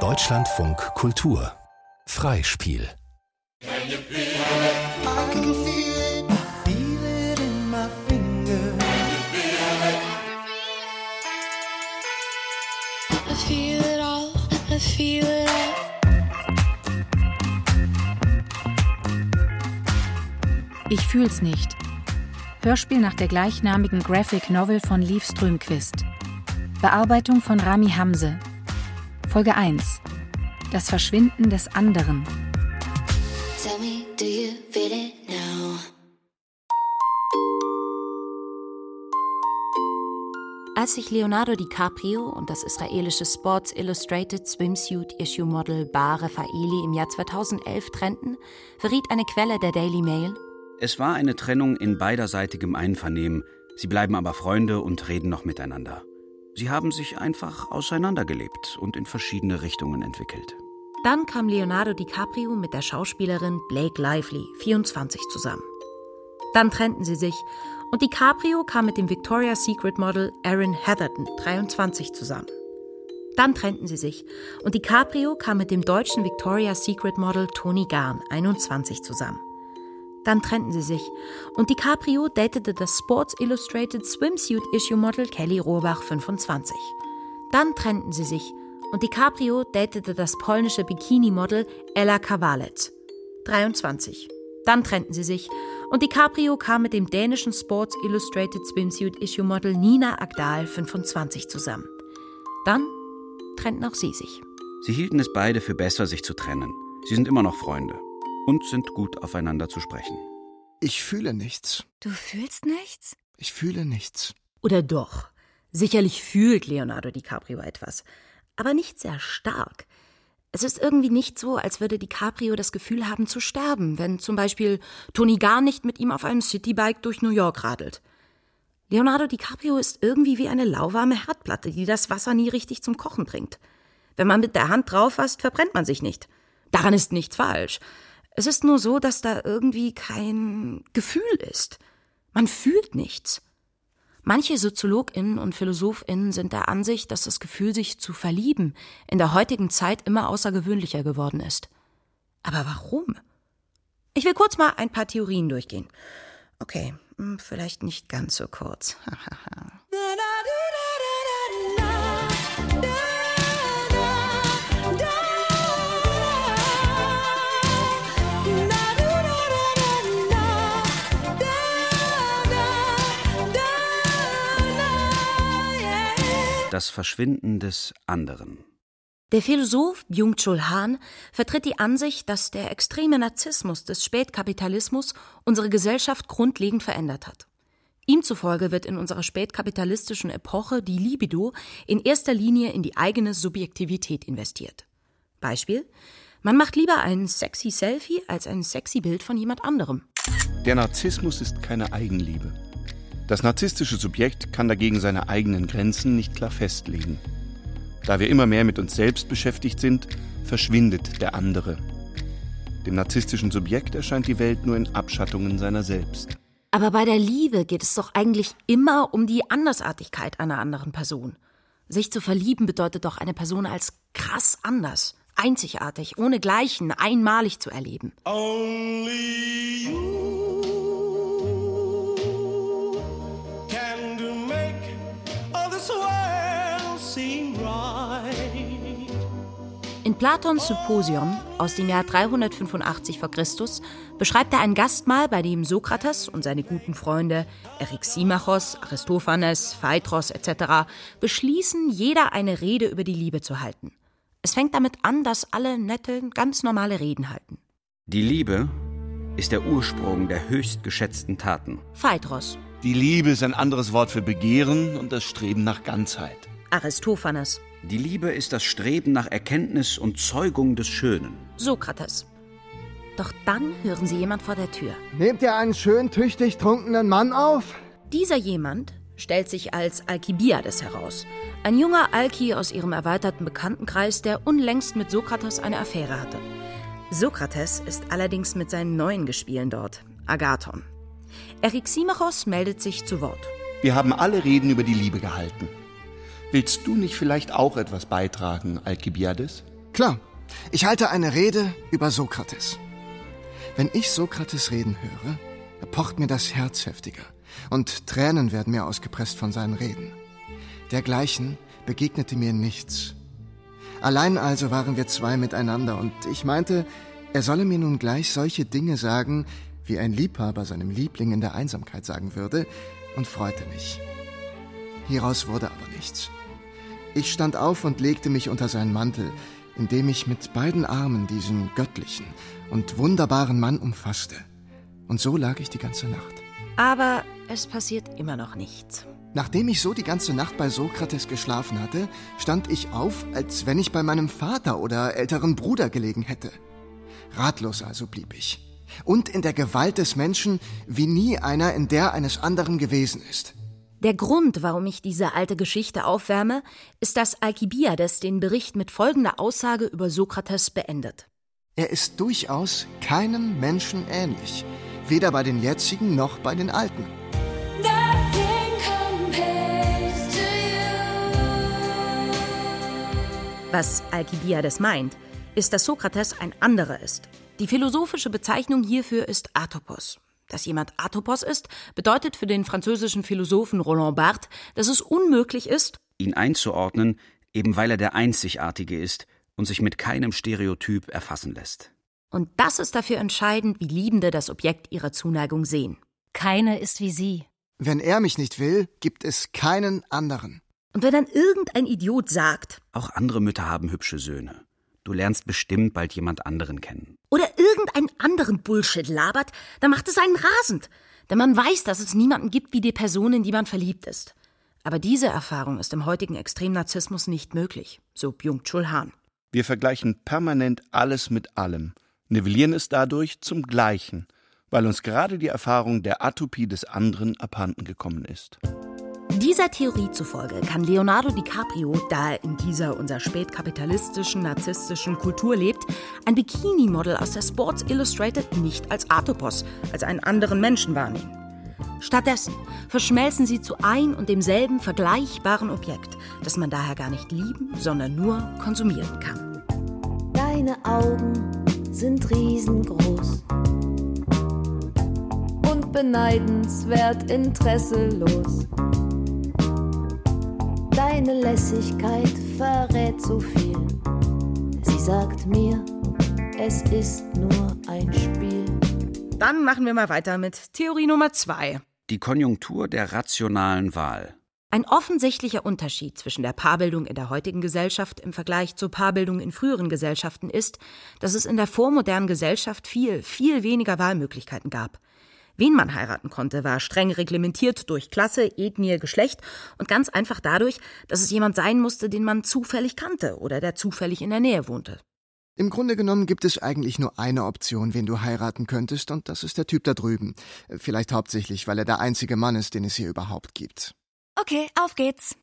Deutschlandfunk Kultur Freispiel Ich fühl's nicht. Hörspiel nach der gleichnamigen Graphic Novel von Liv Strömquist. Bearbeitung von Rami Hamse. Folge 1. Das Verschwinden des anderen. Tell me, do you feel it now? Als sich Leonardo DiCaprio und das israelische Sports Illustrated Swimsuit Issue Model Bar Raffaeli im Jahr 2011 trennten, verriet eine Quelle der Daily Mail, es war eine Trennung in beiderseitigem Einvernehmen, sie bleiben aber Freunde und reden noch miteinander. Sie haben sich einfach auseinandergelebt und in verschiedene Richtungen entwickelt. Dann kam Leonardo DiCaprio mit der Schauspielerin Blake Lively, 24, zusammen. Dann trennten sie sich und DiCaprio kam mit dem Victoria's Secret Model Erin Heatherton, 23, zusammen. Dann trennten sie sich und DiCaprio kam mit dem deutschen Victoria's Secret Model Toni Garn, 21, zusammen. Dann trennten sie sich und DiCaprio datete das Sports Illustrated Swimsuit Issue Model Kelly Rohrbach 25. Dann trennten sie sich und DiCaprio datete das polnische Bikini-Model Ella Kawalec 23. Dann trennten sie sich und DiCaprio kam mit dem dänischen Sports Illustrated Swimsuit Issue Model Nina Agdal 25 zusammen. Dann trennten auch sie sich. Sie hielten es beide für besser, sich zu trennen. Sie sind immer noch Freunde und sind gut aufeinander zu sprechen. Ich fühle nichts. Du fühlst nichts? Ich fühle nichts. Oder doch? Sicherlich fühlt Leonardo DiCaprio etwas, aber nicht sehr stark. Es ist irgendwie nicht so, als würde DiCaprio das Gefühl haben zu sterben, wenn zum Beispiel Tony gar nicht mit ihm auf einem Citybike durch New York radelt. Leonardo DiCaprio ist irgendwie wie eine lauwarme Herdplatte, die das Wasser nie richtig zum Kochen bringt. Wenn man mit der Hand drauf fasst, verbrennt man sich nicht. Daran ist nichts falsch. Es ist nur so, dass da irgendwie kein Gefühl ist. Man fühlt nichts. Manche Soziologinnen und Philosophinnen sind der Ansicht, dass das Gefühl, sich zu verlieben, in der heutigen Zeit immer außergewöhnlicher geworden ist. Aber warum? Ich will kurz mal ein paar Theorien durchgehen. Okay, hm, vielleicht nicht ganz so kurz. das Verschwinden des anderen. Der Philosoph Byung-Chul Han vertritt die Ansicht, dass der extreme Narzissmus des Spätkapitalismus unsere Gesellschaft grundlegend verändert hat. Ihm zufolge wird in unserer spätkapitalistischen Epoche die Libido in erster Linie in die eigene Subjektivität investiert. Beispiel: Man macht lieber ein sexy Selfie als ein sexy Bild von jemand anderem. Der Narzissmus ist keine Eigenliebe. Das narzisstische Subjekt kann dagegen seine eigenen Grenzen nicht klar festlegen. Da wir immer mehr mit uns selbst beschäftigt sind, verschwindet der andere. Dem narzisstischen Subjekt erscheint die Welt nur in Abschattungen seiner selbst. Aber bei der Liebe geht es doch eigentlich immer um die Andersartigkeit einer anderen Person. Sich zu verlieben bedeutet doch eine Person als krass anders, einzigartig, ohne Gleichen, einmalig zu erleben. Only you. In Platons Symposion aus dem Jahr 385 v. Chr. beschreibt er ein Gastmahl, bei dem Sokrates und seine guten Freunde Eryximachos, Aristophanes, Phaedros etc. beschließen, jeder eine Rede über die Liebe zu halten. Es fängt damit an, dass alle nette, ganz normale Reden halten. Die Liebe ist der Ursprung der höchst geschätzten Taten. Phaedros. Die Liebe ist ein anderes Wort für Begehren und das Streben nach Ganzheit. Aristophanes. Die Liebe ist das Streben nach Erkenntnis und Zeugung des Schönen. Sokrates. Doch dann hören sie jemand vor der Tür. Nehmt ihr einen schön tüchtig trunkenen Mann auf? Dieser jemand stellt sich als Alkibiades heraus. Ein junger Alki aus ihrem erweiterten Bekanntenkreis, der unlängst mit Sokrates eine Affäre hatte. Sokrates ist allerdings mit seinen neuen Gespielen dort, Agathon. Eryximachos meldet sich zu Wort. Wir haben alle Reden über die Liebe gehalten. Willst du nicht vielleicht auch etwas beitragen, Alkibiades? Klar, ich halte eine Rede über Sokrates. Wenn ich Sokrates reden höre, pocht mir das Herz heftiger und Tränen werden mir ausgepresst von seinen Reden. Dergleichen begegnete mir nichts. Allein also waren wir zwei miteinander und ich meinte, er solle mir nun gleich solche Dinge sagen, wie ein Liebhaber seinem Liebling in der Einsamkeit sagen würde, und freute mich. Hieraus wurde aber nichts. Ich stand auf und legte mich unter seinen Mantel, indem ich mit beiden Armen diesen göttlichen und wunderbaren Mann umfasste. Und so lag ich die ganze Nacht. Aber es passiert immer noch nichts. Nachdem ich so die ganze Nacht bei Sokrates geschlafen hatte, stand ich auf, als wenn ich bei meinem Vater oder älteren Bruder gelegen hätte. Ratlos also blieb ich. Und in der Gewalt des Menschen, wie nie einer in der eines anderen gewesen ist. Der Grund, warum ich diese alte Geschichte aufwärme, ist, dass Alkibiades den Bericht mit folgender Aussage über Sokrates beendet. Er ist durchaus keinem Menschen ähnlich, weder bei den jetzigen noch bei den alten. Was Alkibiades meint, ist, dass Sokrates ein anderer ist. Die philosophische Bezeichnung hierfür ist Atopos. Dass jemand Atopos ist, bedeutet für den französischen Philosophen Roland Barthes, dass es unmöglich ist, ihn einzuordnen, eben weil er der Einzigartige ist und sich mit keinem Stereotyp erfassen lässt. Und das ist dafür entscheidend, wie Liebende das Objekt ihrer Zuneigung sehen. Keine ist wie sie. Wenn er mich nicht will, gibt es keinen anderen. Und wenn dann irgendein Idiot sagt, Auch andere Mütter haben hübsche Söhne. Du lernst bestimmt bald jemand anderen kennen. Oder irgendeinen anderen Bullshit labert, dann macht es einen rasend. Denn man weiß, dass es niemanden gibt wie die Person, in die man verliebt ist. Aber diese Erfahrung ist im heutigen Extremnarzissmus nicht möglich, so Byung-Chul Han. Wir vergleichen permanent alles mit allem, nivellieren es dadurch zum Gleichen, weil uns gerade die Erfahrung der Atopie des anderen abhanden gekommen ist. Dieser Theorie zufolge kann Leonardo DiCaprio, da er in dieser unserer spätkapitalistischen, narzisstischen Kultur lebt, ein Bikini-Model aus der Sports Illustrated nicht als Atopos, als einen anderen Menschen wahrnehmen. Stattdessen verschmelzen sie zu ein und demselben vergleichbaren Objekt, das man daher gar nicht lieben, sondern nur konsumieren kann. Deine Augen sind riesengroß und beneidenswert interesselos. Deine Lässigkeit verrät so viel. Sie sagt mir, es ist nur ein Spiel. Dann machen wir mal weiter mit Theorie Nummer zwei. Die Konjunktur der rationalen Wahl. Ein offensichtlicher Unterschied zwischen der Paarbildung in der heutigen Gesellschaft im Vergleich zur Paarbildung in früheren Gesellschaften ist, dass es in der vormodernen Gesellschaft viel, viel weniger Wahlmöglichkeiten gab. Wen man heiraten konnte, war streng reglementiert durch Klasse, Ethnie, Geschlecht und ganz einfach dadurch, dass es jemand sein musste, den man zufällig kannte oder der zufällig in der Nähe wohnte. Im Grunde genommen gibt es eigentlich nur eine Option, wen du heiraten könntest, und das ist der Typ da drüben. Vielleicht hauptsächlich, weil er der einzige Mann ist, den es hier überhaupt gibt. Okay, auf geht's.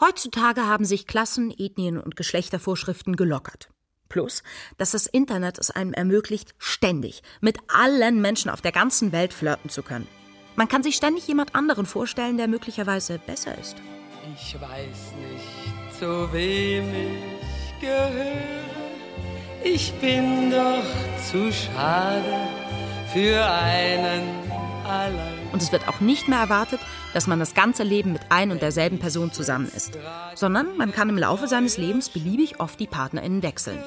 Heutzutage haben sich Klassen, Ethnien und Geschlechtervorschriften gelockert. Plus, dass das Internet es einem ermöglicht, ständig mit allen Menschen auf der ganzen Welt flirten zu können. Man kann sich ständig jemand anderen vorstellen, der möglicherweise besser ist. Ich weiß nicht, zu wem ich gehöre. Ich bin doch zu schade für einen. Und es wird auch nicht mehr erwartet, dass man das ganze Leben mit ein und derselben Person zusammen ist, sondern man kann im Laufe seines Lebens beliebig oft die PartnerInnen wechseln.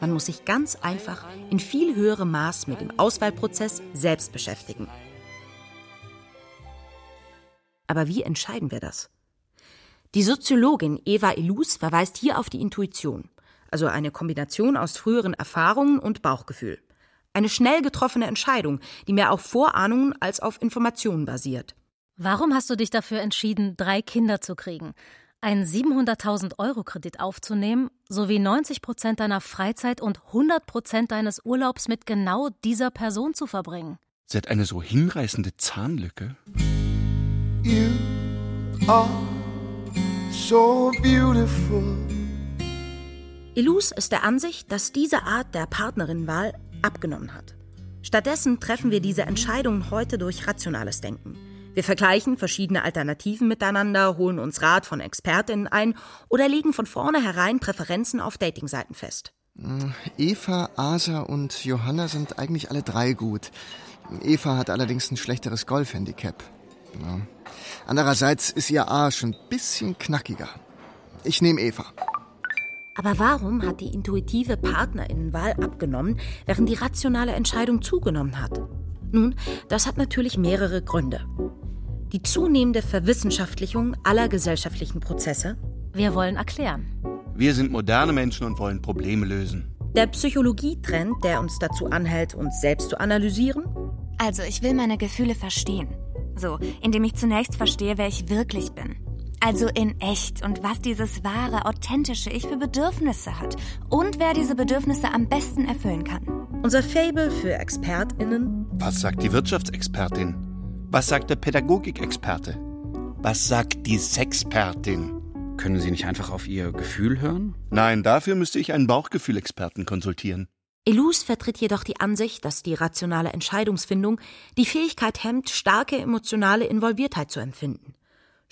Man muss sich ganz einfach in viel höherem Maß mit dem Auswahlprozess selbst beschäftigen. Aber wie entscheiden wir das? Die Soziologin Eva Illus verweist hier auf die Intuition, also eine Kombination aus früheren Erfahrungen und Bauchgefühl. Eine schnell getroffene Entscheidung, die mehr auf Vorahnungen als auf Informationen basiert. Warum hast du dich dafür entschieden, drei Kinder zu kriegen, einen 700.000 Euro Kredit aufzunehmen, sowie 90 Prozent deiner Freizeit und 100 Prozent deines Urlaubs mit genau dieser Person zu verbringen? Sie hat eine so hinreißende Zahnlücke. You are so beautiful. Illus ist der Ansicht, dass diese Art der Partnerinnenwahl abgenommen hat. Stattdessen treffen wir diese Entscheidungen heute durch rationales Denken. Wir vergleichen verschiedene Alternativen miteinander, holen uns Rat von Expertinnen ein oder legen von vornherein Präferenzen auf Datingseiten fest. Eva, Asa und Johanna sind eigentlich alle drei gut. Eva hat allerdings ein schlechteres Golfhandicap. Ja. Andererseits ist ihr A schon ein bisschen knackiger. Ich nehme Eva. Aber warum hat die intuitive Partnerinnenwahl abgenommen, während die rationale Entscheidung zugenommen hat? Nun, das hat natürlich mehrere Gründe. Die zunehmende Verwissenschaftlichung aller gesellschaftlichen Prozesse. Wir wollen erklären. Wir sind moderne Menschen und wollen Probleme lösen. Der Psychologietrend, der uns dazu anhält, uns selbst zu analysieren. Also, ich will meine Gefühle verstehen. So, indem ich zunächst verstehe, wer ich wirklich bin. Also in echt und was dieses wahre, authentische Ich für Bedürfnisse hat und wer diese Bedürfnisse am besten erfüllen kann. Unser Fable für ExpertInnen. Was sagt die Wirtschaftsexpertin? Was sagt der Pädagogikexperte? Was sagt die Sexpertin? Können Sie nicht einfach auf Ihr Gefühl hören? Nein, dafür müsste ich einen Bauchgefühlexperten konsultieren. Elus vertritt jedoch die Ansicht, dass die rationale Entscheidungsfindung die Fähigkeit hemmt, starke emotionale Involviertheit zu empfinden.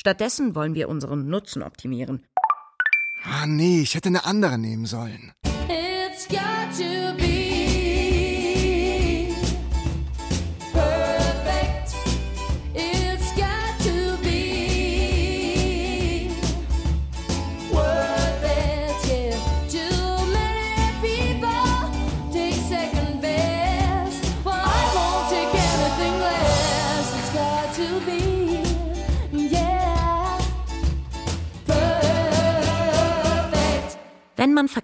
Stattdessen wollen wir unseren Nutzen optimieren. Ah, nee, ich hätte eine andere nehmen sollen. It's got to be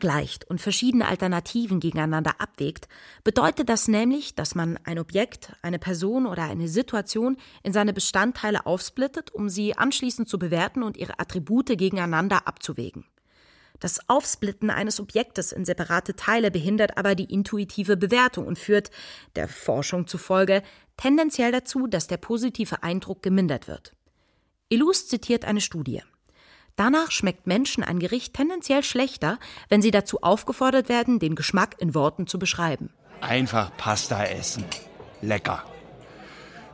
vergleicht und verschiedene Alternativen gegeneinander abwägt, bedeutet das nämlich, dass man ein Objekt, eine Person oder eine Situation in seine Bestandteile aufsplittet, um sie anschließend zu bewerten und ihre Attribute gegeneinander abzuwägen. Das Aufsplitten eines Objektes in separate Teile behindert aber die intuitive Bewertung und führt, der Forschung zufolge, tendenziell dazu, dass der positive Eindruck gemindert wird. Illus zitiert eine Studie. Danach schmeckt Menschen ein Gericht tendenziell schlechter, wenn sie dazu aufgefordert werden, den Geschmack in Worten zu beschreiben. Einfach Pasta essen. Lecker.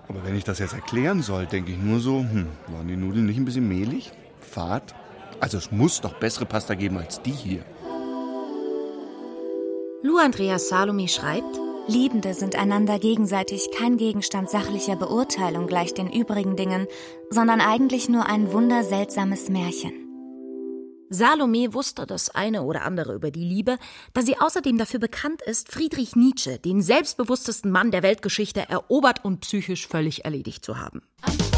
Aber wenn ich das jetzt erklären soll, denke ich nur so, hm, waren die Nudeln nicht ein bisschen mehlig? Fad? Also es muss doch bessere Pasta geben als die hier. Lou Andreas Salome schreibt, Liebende sind einander gegenseitig kein Gegenstand sachlicher Beurteilung gleich den übrigen Dingen, sondern eigentlich nur ein wunderseltsames Märchen. Salome wusste das eine oder andere über die Liebe, da sie außerdem dafür bekannt ist, Friedrich Nietzsche, den selbstbewusstesten Mann der Weltgeschichte, erobert und psychisch völlig erledigt zu haben. Falling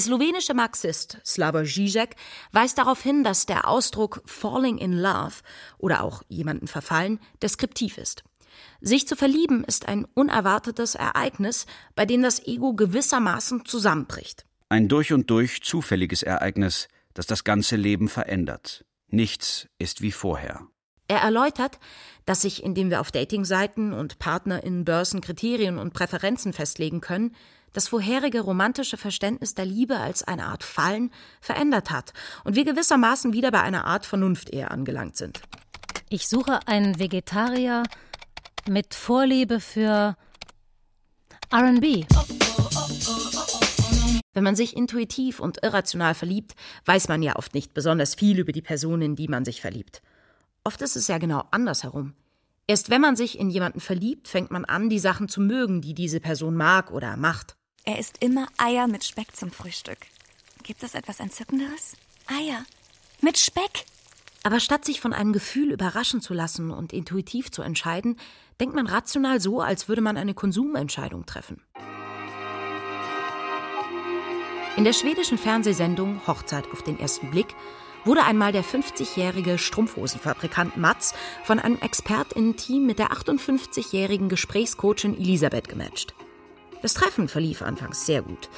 Der slowenische Marxist Slavoj Žižek weist darauf hin, dass der Ausdruck falling in love oder auch jemanden verfallen deskriptiv ist. Sich zu verlieben ist ein unerwartetes Ereignis, bei dem das Ego gewissermaßen zusammenbricht. Ein durch und durch zufälliges Ereignis, das das ganze Leben verändert. Nichts ist wie vorher. Er erläutert, dass sich, indem wir auf Datingseiten und PartnerInnen-Börsen Kriterien und Präferenzen festlegen können, das vorherige romantische Verständnis der Liebe als eine Art Fallen verändert hat und wir gewissermaßen wieder bei einer Art Vernunftehe angelangt sind. Ich suche einen Vegetarier mit Vorliebe für RB. Wenn man sich intuitiv und irrational verliebt, weiß man ja oft nicht besonders viel über die Person, in die man sich verliebt. Oft ist es ja genau andersherum. Erst wenn man sich in jemanden verliebt, fängt man an, die Sachen zu mögen, die diese Person mag oder macht. Er isst immer Eier mit Speck zum Frühstück. Gibt es etwas Entzückenderes? Eier mit Speck. Aber statt sich von einem Gefühl überraschen zu lassen und intuitiv zu entscheiden, denkt man rational so, als würde man eine Konsumentscheidung treffen. In der schwedischen Fernsehsendung Hochzeit auf den ersten Blick wurde einmal der 50-jährige Strumpfhosenfabrikant Mats von einem ExpertInnen-Team mit der 58-jährigen Gesprächscoachin Elisabeth gematcht. Das Treffen verlief anfangs sehr gut.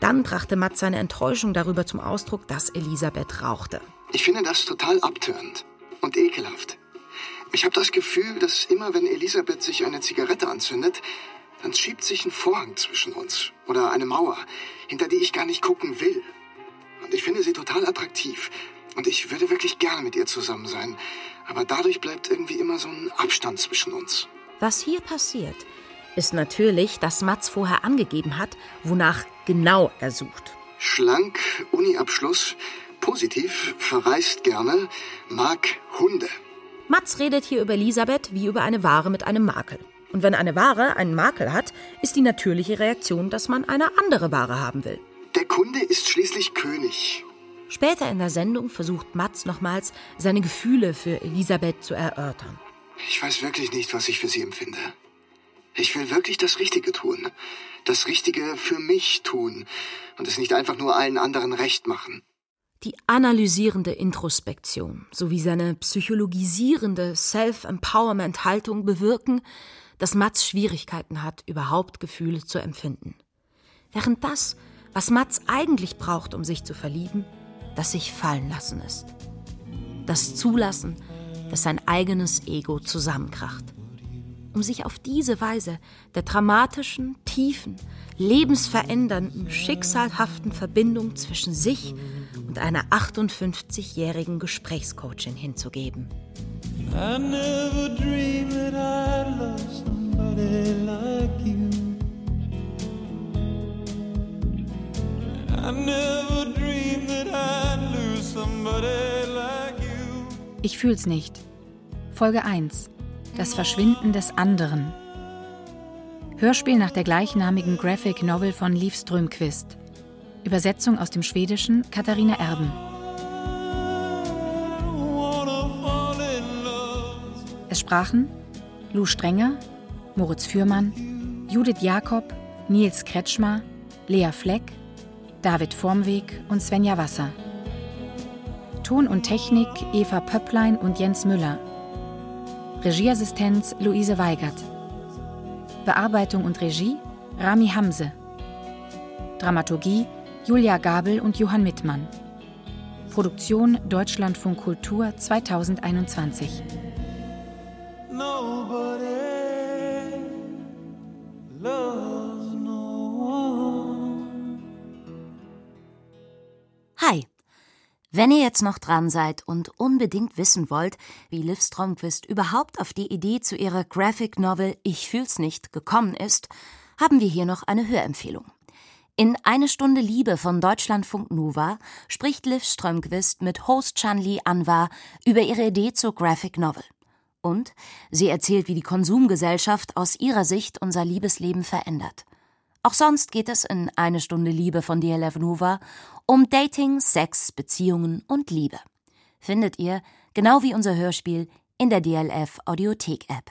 Dann brachte Mats seine Enttäuschung darüber zum Ausdruck, dass Elisabeth rauchte. Ich finde das total abtörend und ekelhaft. Ich habe das Gefühl, dass immer wenn Elisabeth sich eine Zigarette anzündet, dann schiebt sich ein Vorhang zwischen uns oder eine Mauer, hinter die ich gar nicht gucken will. Und ich finde sie total attraktiv. Und ich würde wirklich gerne mit ihr zusammen sein. Aber dadurch bleibt irgendwie immer so ein Abstand zwischen uns. Was hier passiert, ist natürlich, dass Mats vorher angegeben hat, wonach genau er sucht. Schlank, Uni-Abschluss, positiv, verreist gerne, mag Hunde. Mats redet hier über Elisabeth wie über eine Ware mit einem Makel. Und wenn eine Ware einen Makel hat, ist die natürliche Reaktion, dass man eine andere Ware haben will. Der Kunde ist schließlich König. Später in der Sendung versucht Mats nochmals, seine Gefühle für Elisabeth zu erörtern. Ich weiß wirklich nicht, was ich für sie empfinde. Ich will wirklich das Richtige tun. Das Richtige für mich tun. Und es nicht einfach nur allen anderen recht machen. Die analysierende Introspektion sowie seine psychologisierende Self-Empowerment-Haltung bewirken, dass Mats Schwierigkeiten hat, überhaupt Gefühle zu empfinden. Während das, was Mats eigentlich braucht, um sich zu verlieben, das sich fallen lassen ist. Das Zulassen, dass sein eigenes Ego zusammenkracht. Um sich auf diese Weise der dramatischen, tiefen, lebensverändernden, schicksalhaften Verbindung zwischen sich und einer 58-jährigen Gesprächscoachin hinzugeben. I never dreamed that I'd love somebody like you. I never dreamed Ich fühl's nicht. Folge 1. Das Verschwinden des anderen. Hörspiel nach der gleichnamigen Graphic Novel von Liv Strömquist. Übersetzung aus dem Schwedischen Katharina Erben. Es sprachen Lou Strenger, Moritz Fürmann, Judith Jakob, Nils Kretschmer, Lea Fleck, David Vormweg und Svenja Wasser. Ton und Technik Eva Pöpplein und Jens Müller. Regieassistenz Luise Weigert. Bearbeitung und Regie Rami Hamse. Dramaturgie Julia Gabel und Johann Mittmann. Produktion Deutschlandfunk Kultur 2021. Wenn ihr jetzt noch dran seid und unbedingt wissen wollt, wie Liv Stromquist überhaupt auf die Idee zu ihrer Graphic Novel Ich fühl's nicht gekommen ist, haben wir hier noch eine Hörempfehlung. In Eine Stunde Liebe von Deutschlandfunk Nova spricht Liv Strömquist mit Host Chanli Anwar über ihre Idee zur Graphic Novel. Und sie erzählt, wie die Konsumgesellschaft aus ihrer Sicht unser Liebesleben verändert. Auch sonst geht es in Eine Stunde Liebe von DLF Nova um Dating, Sex, Beziehungen und Liebe. Findet ihr, genau wie unser Hörspiel, in der DLF Audiothek App.